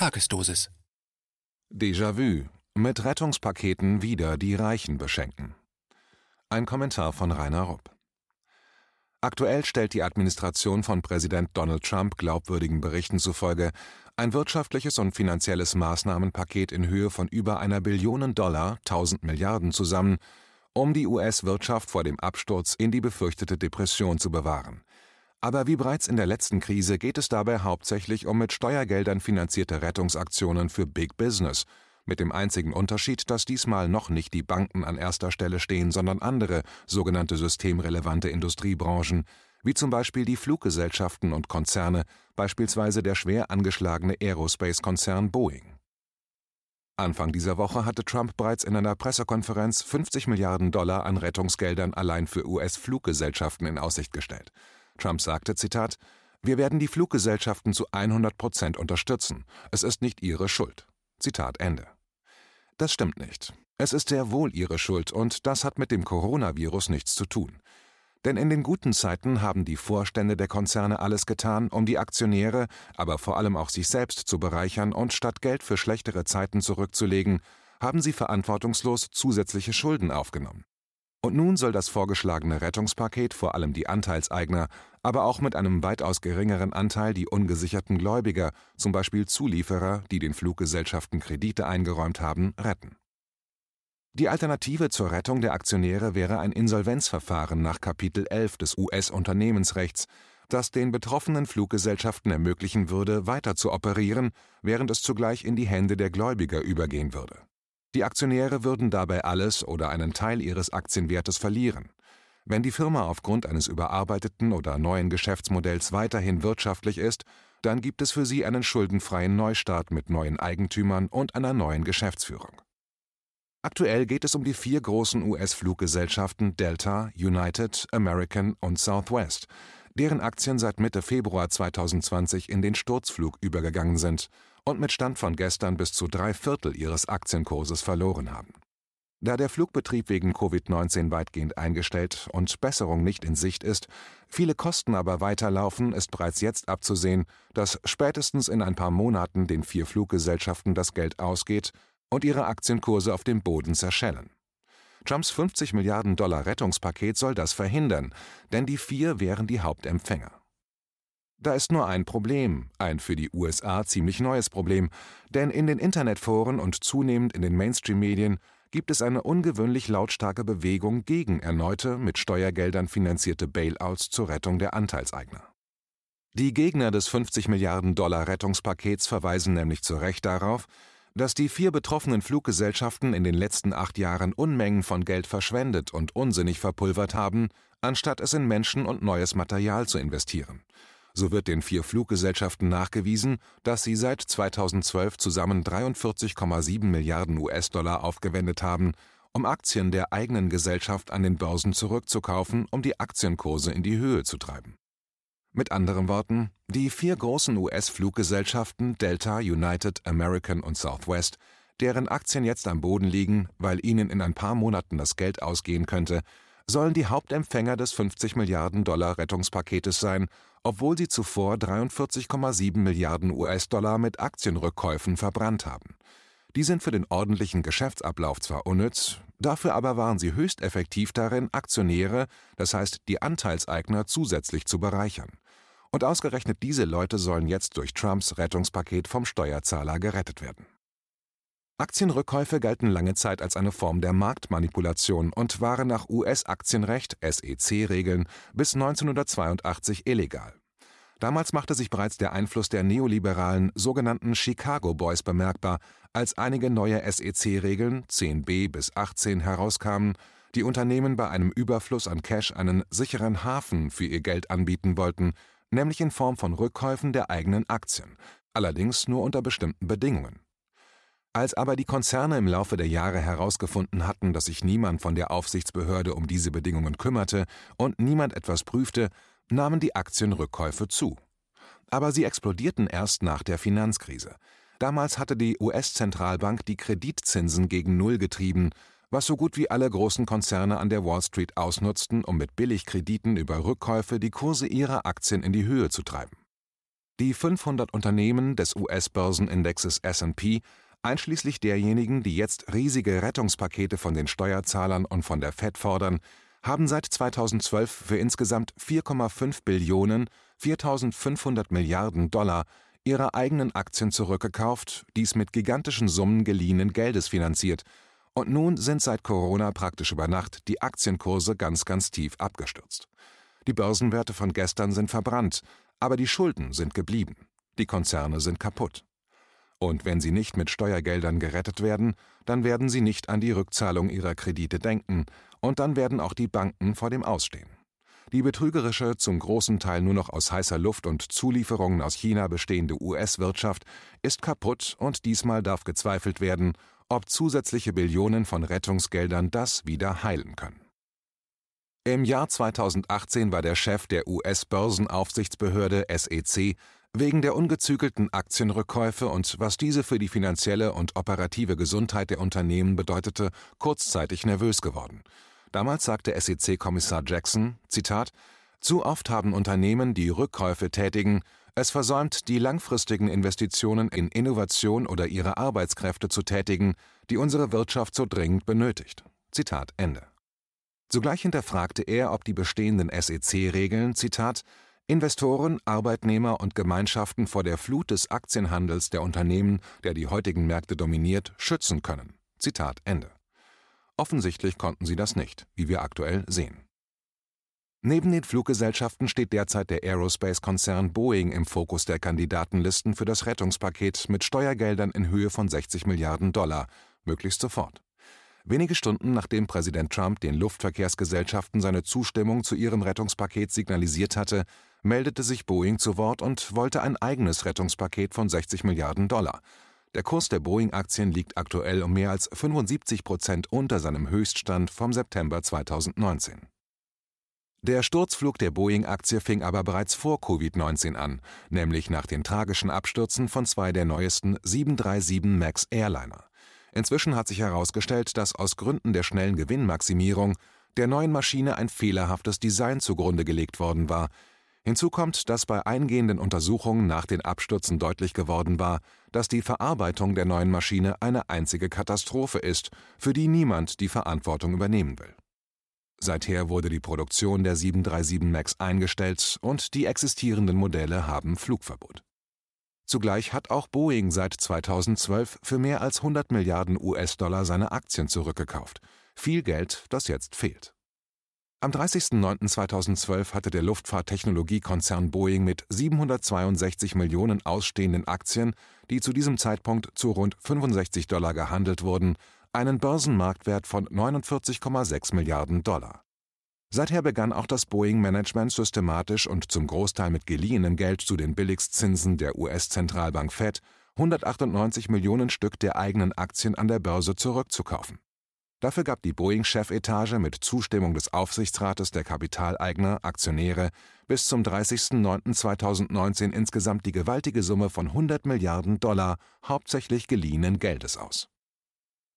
Tagesdosis. Déjà-vu. Mit Rettungspaketen wieder die Reichen beschenken. Ein Kommentar von Rainer Rupp. Aktuell stellt die Administration von Präsident Donald Trump glaubwürdigen Berichten zufolge ein wirtschaftliches und finanzielles Maßnahmenpaket in Höhe von über einer Billion Dollar, 1000 Milliarden zusammen, um die US-Wirtschaft vor dem Absturz in die befürchtete Depression zu bewahren. Aber wie bereits in der letzten Krise geht es dabei hauptsächlich um mit Steuergeldern finanzierte Rettungsaktionen für Big Business, mit dem einzigen Unterschied, dass diesmal noch nicht die Banken an erster Stelle stehen, sondern andere, sogenannte systemrelevante Industriebranchen, wie zum Beispiel die Fluggesellschaften und Konzerne, beispielsweise der schwer angeschlagene Aerospace-Konzern Boeing. Anfang dieser Woche hatte Trump bereits in einer Pressekonferenz 50 Milliarden Dollar an Rettungsgeldern allein für US-Fluggesellschaften in Aussicht gestellt. Trump sagte, Zitat, wir werden die Fluggesellschaften zu 100 Prozent unterstützen. Es ist nicht ihre Schuld. Zitat Ende. Das stimmt nicht. Es ist sehr wohl ihre Schuld und das hat mit dem Coronavirus nichts zu tun. Denn in den guten Zeiten haben die Vorstände der Konzerne alles getan, um die Aktionäre, aber vor allem auch sich selbst zu bereichern und statt Geld für schlechtere Zeiten zurückzulegen, haben sie verantwortungslos zusätzliche Schulden aufgenommen. Und nun soll das vorgeschlagene Rettungspaket vor allem die Anteilseigner, aber auch mit einem weitaus geringeren Anteil die ungesicherten Gläubiger, zum Beispiel Zulieferer, die den Fluggesellschaften Kredite eingeräumt haben, retten. Die Alternative zur Rettung der Aktionäre wäre ein Insolvenzverfahren nach Kapitel 11 des US-Unternehmensrechts, das den betroffenen Fluggesellschaften ermöglichen würde, weiter zu operieren, während es zugleich in die Hände der Gläubiger übergehen würde. Die Aktionäre würden dabei alles oder einen Teil ihres Aktienwertes verlieren. Wenn die Firma aufgrund eines überarbeiteten oder neuen Geschäftsmodells weiterhin wirtschaftlich ist, dann gibt es für sie einen schuldenfreien Neustart mit neuen Eigentümern und einer neuen Geschäftsführung. Aktuell geht es um die vier großen US-Fluggesellschaften Delta, United, American und Southwest, deren Aktien seit Mitte Februar 2020 in den Sturzflug übergegangen sind und mit Stand von gestern bis zu drei Viertel ihres Aktienkurses verloren haben. Da der Flugbetrieb wegen Covid-19 weitgehend eingestellt und Besserung nicht in Sicht ist, viele Kosten aber weiterlaufen, ist bereits jetzt abzusehen, dass spätestens in ein paar Monaten den vier Fluggesellschaften das Geld ausgeht und ihre Aktienkurse auf dem Boden zerschellen. Trumps 50 Milliarden Dollar Rettungspaket soll das verhindern, denn die vier wären die Hauptempfänger. Da ist nur ein Problem, ein für die USA ziemlich neues Problem, denn in den Internetforen und zunehmend in den Mainstream-Medien gibt es eine ungewöhnlich lautstarke Bewegung gegen erneute, mit Steuergeldern finanzierte Bailouts zur Rettung der Anteilseigner. Die Gegner des 50 Milliarden Dollar Rettungspakets verweisen nämlich zu Recht darauf, dass die vier betroffenen Fluggesellschaften in den letzten acht Jahren Unmengen von Geld verschwendet und unsinnig verpulvert haben, anstatt es in Menschen und neues Material zu investieren. So wird den vier Fluggesellschaften nachgewiesen, dass sie seit 2012 zusammen 43,7 Milliarden US-Dollar aufgewendet haben, um Aktien der eigenen Gesellschaft an den Börsen zurückzukaufen, um die Aktienkurse in die Höhe zu treiben. Mit anderen Worten, die vier großen US-Fluggesellschaften Delta, United, American und Southwest, deren Aktien jetzt am Boden liegen, weil ihnen in ein paar Monaten das Geld ausgehen könnte, sollen die Hauptempfänger des 50 Milliarden Dollar Rettungspaketes sein obwohl sie zuvor 43,7 Milliarden US-Dollar mit Aktienrückkäufen verbrannt haben. Die sind für den ordentlichen Geschäftsablauf zwar unnütz, dafür aber waren sie höchst effektiv darin, Aktionäre, das heißt die Anteilseigner, zusätzlich zu bereichern. Und ausgerechnet diese Leute sollen jetzt durch Trumps Rettungspaket vom Steuerzahler gerettet werden. Aktienrückkäufe galten lange Zeit als eine Form der Marktmanipulation und waren nach US-Aktienrecht SEC-Regeln bis 1982 illegal. Damals machte sich bereits der Einfluss der neoliberalen sogenannten Chicago Boys bemerkbar, als einige neue SEC-Regeln 10b bis 18 herauskamen, die Unternehmen bei einem Überfluss an Cash einen sicheren Hafen für ihr Geld anbieten wollten, nämlich in Form von Rückkäufen der eigenen Aktien, allerdings nur unter bestimmten Bedingungen. Als aber die Konzerne im Laufe der Jahre herausgefunden hatten, dass sich niemand von der Aufsichtsbehörde um diese Bedingungen kümmerte und niemand etwas prüfte, nahmen die Aktienrückkäufe zu. Aber sie explodierten erst nach der Finanzkrise. Damals hatte die US-Zentralbank die Kreditzinsen gegen Null getrieben, was so gut wie alle großen Konzerne an der Wall Street ausnutzten, um mit Billigkrediten über Rückkäufe die Kurse ihrer Aktien in die Höhe zu treiben. Die 500 Unternehmen des US-Börsenindexes S&P, einschließlich derjenigen, die jetzt riesige Rettungspakete von den Steuerzahlern und von der Fed fordern, haben seit 2012 für insgesamt 4,5 Billionen, 4.500 Milliarden Dollar ihre eigenen Aktien zurückgekauft, dies mit gigantischen Summen geliehenen Geldes finanziert, und nun sind seit Corona praktisch über Nacht die Aktienkurse ganz, ganz tief abgestürzt. Die Börsenwerte von gestern sind verbrannt, aber die Schulden sind geblieben. Die Konzerne sind kaputt. Und wenn sie nicht mit Steuergeldern gerettet werden, dann werden sie nicht an die Rückzahlung ihrer Kredite denken, und dann werden auch die Banken vor dem Ausstehen. Die betrügerische, zum großen Teil nur noch aus heißer Luft und Zulieferungen aus China bestehende US-Wirtschaft ist kaputt und diesmal darf gezweifelt werden, ob zusätzliche Billionen von Rettungsgeldern das wieder heilen können. Im Jahr 2018 war der Chef der US-Börsenaufsichtsbehörde SEC wegen der ungezügelten Aktienrückkäufe und was diese für die finanzielle und operative Gesundheit der Unternehmen bedeutete, kurzzeitig nervös geworden. Damals sagte SEC-Kommissar Jackson, Zitat, zu oft haben Unternehmen, die Rückkäufe tätigen, es versäumt, die langfristigen Investitionen in Innovation oder ihre Arbeitskräfte zu tätigen, die unsere Wirtschaft so dringend benötigt. Zitat Ende. Zugleich hinterfragte er, ob die bestehenden SEC-Regeln, Zitat, Investoren, Arbeitnehmer und Gemeinschaften vor der Flut des Aktienhandels der Unternehmen, der die heutigen Märkte dominiert, schützen können. Zitat Ende. Offensichtlich konnten sie das nicht, wie wir aktuell sehen. Neben den Fluggesellschaften steht derzeit der Aerospace-Konzern Boeing im Fokus der Kandidatenlisten für das Rettungspaket mit Steuergeldern in Höhe von 60 Milliarden Dollar, möglichst sofort. Wenige Stunden nachdem Präsident Trump den Luftverkehrsgesellschaften seine Zustimmung zu ihrem Rettungspaket signalisiert hatte, meldete sich Boeing zu Wort und wollte ein eigenes Rettungspaket von 60 Milliarden Dollar. Der Kurs der Boeing-Aktien liegt aktuell um mehr als 75 Prozent unter seinem Höchststand vom September 2019. Der Sturzflug der Boeing-Aktie fing aber bereits vor Covid-19 an, nämlich nach den tragischen Abstürzen von zwei der neuesten 737 MAX Airliner. Inzwischen hat sich herausgestellt, dass aus Gründen der schnellen Gewinnmaximierung der neuen Maschine ein fehlerhaftes Design zugrunde gelegt worden war, Hinzu kommt, dass bei eingehenden Untersuchungen nach den Abstürzen deutlich geworden war, dass die Verarbeitung der neuen Maschine eine einzige Katastrophe ist, für die niemand die Verantwortung übernehmen will. Seither wurde die Produktion der 737 MAX eingestellt und die existierenden Modelle haben Flugverbot. Zugleich hat auch Boeing seit 2012 für mehr als 100 Milliarden US-Dollar seine Aktien zurückgekauft. Viel Geld, das jetzt fehlt. Am 30.09.2012 hatte der Luftfahrttechnologiekonzern Boeing mit 762 Millionen ausstehenden Aktien, die zu diesem Zeitpunkt zu rund 65 Dollar gehandelt wurden, einen Börsenmarktwert von 49,6 Milliarden Dollar. Seither begann auch das Boeing-Management systematisch und zum Großteil mit geliehenem Geld zu den Billigstzinsen der US-Zentralbank Fed 198 Millionen Stück der eigenen Aktien an der Börse zurückzukaufen. Dafür gab die Boeing-Chefetage mit Zustimmung des Aufsichtsrates der Kapitaleigner Aktionäre bis zum 30.09.2019 insgesamt die gewaltige Summe von 100 Milliarden Dollar hauptsächlich geliehenen Geldes aus.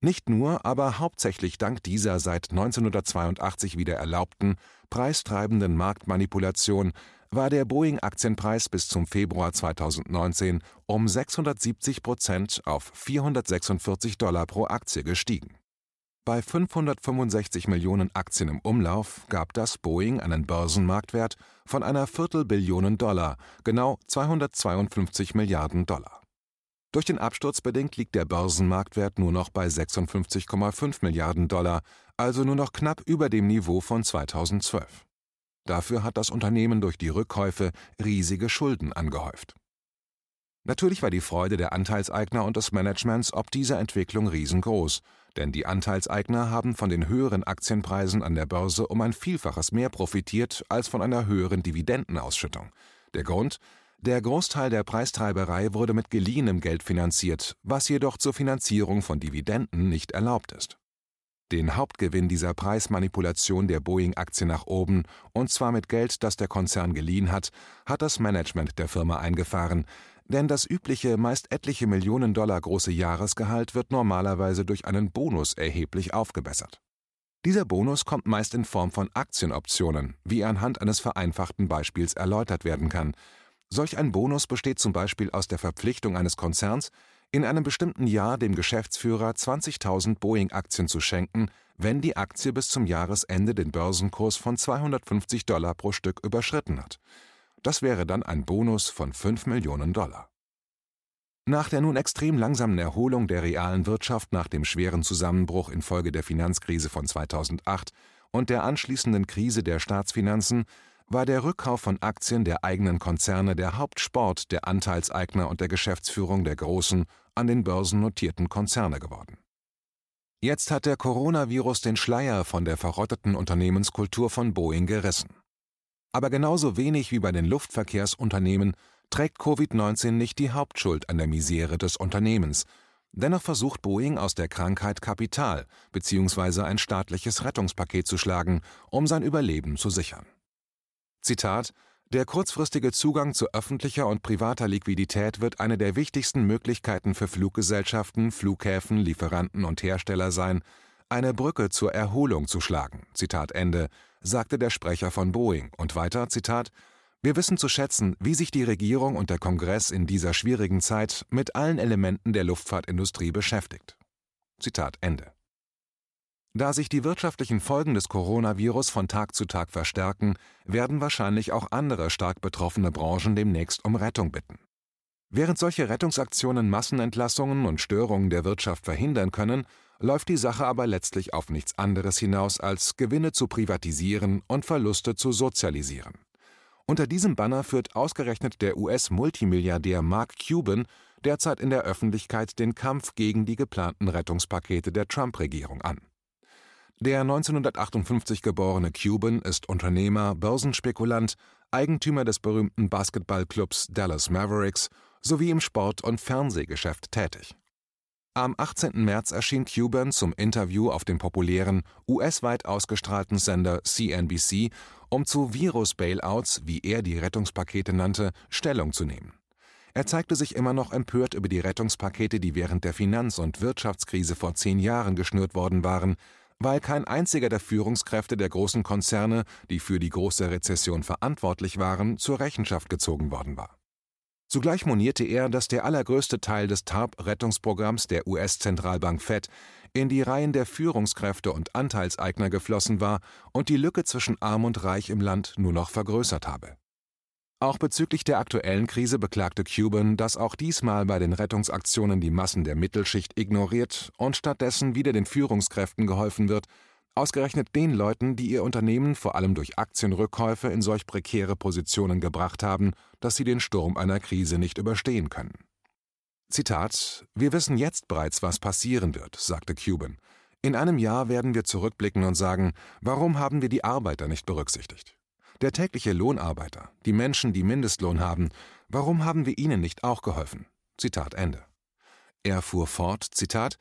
Nicht nur, aber hauptsächlich dank dieser seit 1982 wieder erlaubten, preistreibenden Marktmanipulation war der Boeing-Aktienpreis bis zum Februar 2019 um 670 Prozent auf 446 Dollar pro Aktie gestiegen bei 565 Millionen Aktien im Umlauf gab das Boeing einen Börsenmarktwert von einer Viertelbillion Dollar, genau 252 Milliarden Dollar. Durch den Absturz bedingt liegt der Börsenmarktwert nur noch bei 56,5 Milliarden Dollar, also nur noch knapp über dem Niveau von 2012. Dafür hat das Unternehmen durch die Rückkäufe riesige Schulden angehäuft. Natürlich war die Freude der Anteilseigner und des Managements ob dieser Entwicklung riesengroß, denn die Anteilseigner haben von den höheren Aktienpreisen an der Börse um ein Vielfaches mehr profitiert als von einer höheren Dividendenausschüttung. Der Grund? Der Großteil der Preistreiberei wurde mit geliehenem Geld finanziert, was jedoch zur Finanzierung von Dividenden nicht erlaubt ist. Den Hauptgewinn dieser Preismanipulation der Boeing-Aktie nach oben, und zwar mit Geld, das der Konzern geliehen hat, hat das Management der Firma eingefahren, denn das übliche, meist etliche Millionen Dollar große Jahresgehalt wird normalerweise durch einen Bonus erheblich aufgebessert. Dieser Bonus kommt meist in Form von Aktienoptionen, wie anhand eines vereinfachten Beispiels erläutert werden kann. Solch ein Bonus besteht zum Beispiel aus der Verpflichtung eines Konzerns, in einem bestimmten Jahr dem Geschäftsführer 20.000 Boeing-Aktien zu schenken, wenn die Aktie bis zum Jahresende den Börsenkurs von 250 Dollar pro Stück überschritten hat. Das wäre dann ein Bonus von 5 Millionen Dollar. Nach der nun extrem langsamen Erholung der realen Wirtschaft nach dem schweren Zusammenbruch infolge der Finanzkrise von 2008 und der anschließenden Krise der Staatsfinanzen war der Rückkauf von Aktien der eigenen Konzerne der Hauptsport der Anteilseigner und der Geschäftsführung der großen, an den Börsen notierten Konzerne geworden. Jetzt hat der Coronavirus den Schleier von der verrotteten Unternehmenskultur von Boeing gerissen. Aber genauso wenig wie bei den Luftverkehrsunternehmen trägt Covid-19 nicht die Hauptschuld an der Misere des Unternehmens. Dennoch versucht Boeing aus der Krankheit Kapital bzw. ein staatliches Rettungspaket zu schlagen, um sein Überleben zu sichern. Zitat Der kurzfristige Zugang zu öffentlicher und privater Liquidität wird eine der wichtigsten Möglichkeiten für Fluggesellschaften, Flughäfen, Lieferanten und Hersteller sein, eine Brücke zur Erholung zu schlagen. Zitat Ende, sagte der Sprecher von Boeing und weiter Zitat wir wissen zu schätzen, wie sich die Regierung und der Kongress in dieser schwierigen Zeit mit allen Elementen der Luftfahrtindustrie beschäftigt. Zitat Ende. Da sich die wirtschaftlichen Folgen des Coronavirus von Tag zu Tag verstärken, werden wahrscheinlich auch andere stark betroffene Branchen demnächst um Rettung bitten. Während solche Rettungsaktionen Massenentlassungen und Störungen der Wirtschaft verhindern können, läuft die Sache aber letztlich auf nichts anderes hinaus, als Gewinne zu privatisieren und Verluste zu sozialisieren. Unter diesem Banner führt ausgerechnet der US-Multimilliardär Mark Cuban derzeit in der Öffentlichkeit den Kampf gegen die geplanten Rettungspakete der Trump-Regierung an. Der 1958 geborene Cuban ist Unternehmer, Börsenspekulant, Eigentümer des berühmten Basketballclubs Dallas Mavericks sowie im Sport- und Fernsehgeschäft tätig. Am 18. März erschien Cuban zum Interview auf dem populären, US-weit ausgestrahlten Sender CNBC, um zu Virus-Bailouts, wie er die Rettungspakete nannte, Stellung zu nehmen. Er zeigte sich immer noch empört über die Rettungspakete, die während der Finanz- und Wirtschaftskrise vor zehn Jahren geschnürt worden waren, weil kein einziger der Führungskräfte der großen Konzerne, die für die große Rezession verantwortlich waren, zur Rechenschaft gezogen worden war. Zugleich monierte er, dass der allergrößte Teil des TARP-Rettungsprogramms der US-Zentralbank Fed in die Reihen der Führungskräfte und Anteilseigner geflossen war und die Lücke zwischen Arm und Reich im Land nur noch vergrößert habe. Auch bezüglich der aktuellen Krise beklagte Cuban, dass auch diesmal bei den Rettungsaktionen die Massen der Mittelschicht ignoriert und stattdessen wieder den Führungskräften geholfen wird, ausgerechnet den Leuten, die ihr Unternehmen vor allem durch Aktienrückkäufe in solch prekäre Positionen gebracht haben, dass sie den Sturm einer Krise nicht überstehen können. Zitat Wir wissen jetzt bereits, was passieren wird, sagte Cuban. In einem Jahr werden wir zurückblicken und sagen, warum haben wir die Arbeiter nicht berücksichtigt? Der tägliche Lohnarbeiter, die Menschen, die Mindestlohn haben, warum haben wir ihnen nicht auch geholfen? Zitat Ende. Er fuhr fort, Zitat,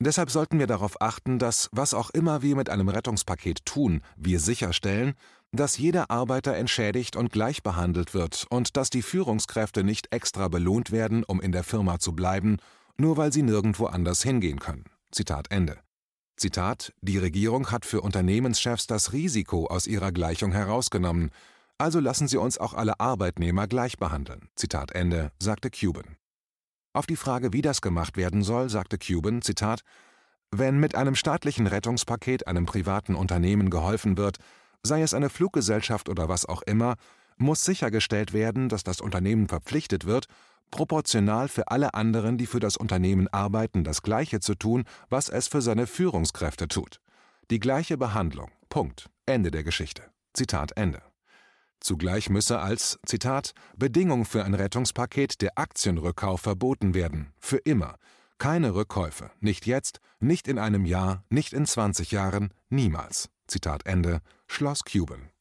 Deshalb sollten wir darauf achten, dass, was auch immer wir mit einem Rettungspaket tun, wir sicherstellen, dass jeder Arbeiter entschädigt und gleich behandelt wird und dass die Führungskräfte nicht extra belohnt werden, um in der Firma zu bleiben, nur weil sie nirgendwo anders hingehen können. Zitat Ende. Zitat: Die Regierung hat für Unternehmenschefs das Risiko aus ihrer Gleichung herausgenommen, also lassen Sie uns auch alle Arbeitnehmer gleich behandeln. Zitat Ende, sagte Cuban. Auf die Frage, wie das gemacht werden soll, sagte Cuban, Zitat, wenn mit einem staatlichen Rettungspaket einem privaten Unternehmen geholfen wird, sei es eine Fluggesellschaft oder was auch immer, muss sichergestellt werden, dass das Unternehmen verpflichtet wird, proportional für alle anderen, die für das Unternehmen arbeiten, das Gleiche zu tun, was es für seine Führungskräfte tut. Die gleiche Behandlung. Punkt. Ende der Geschichte. Zitat Ende. Zugleich müsse als, Zitat, Bedingung für ein Rettungspaket der Aktienrückkauf verboten werden. Für immer. Keine Rückkäufe. Nicht jetzt, nicht in einem Jahr, nicht in 20 Jahren, niemals. Zitat Ende. Schloss Cuban.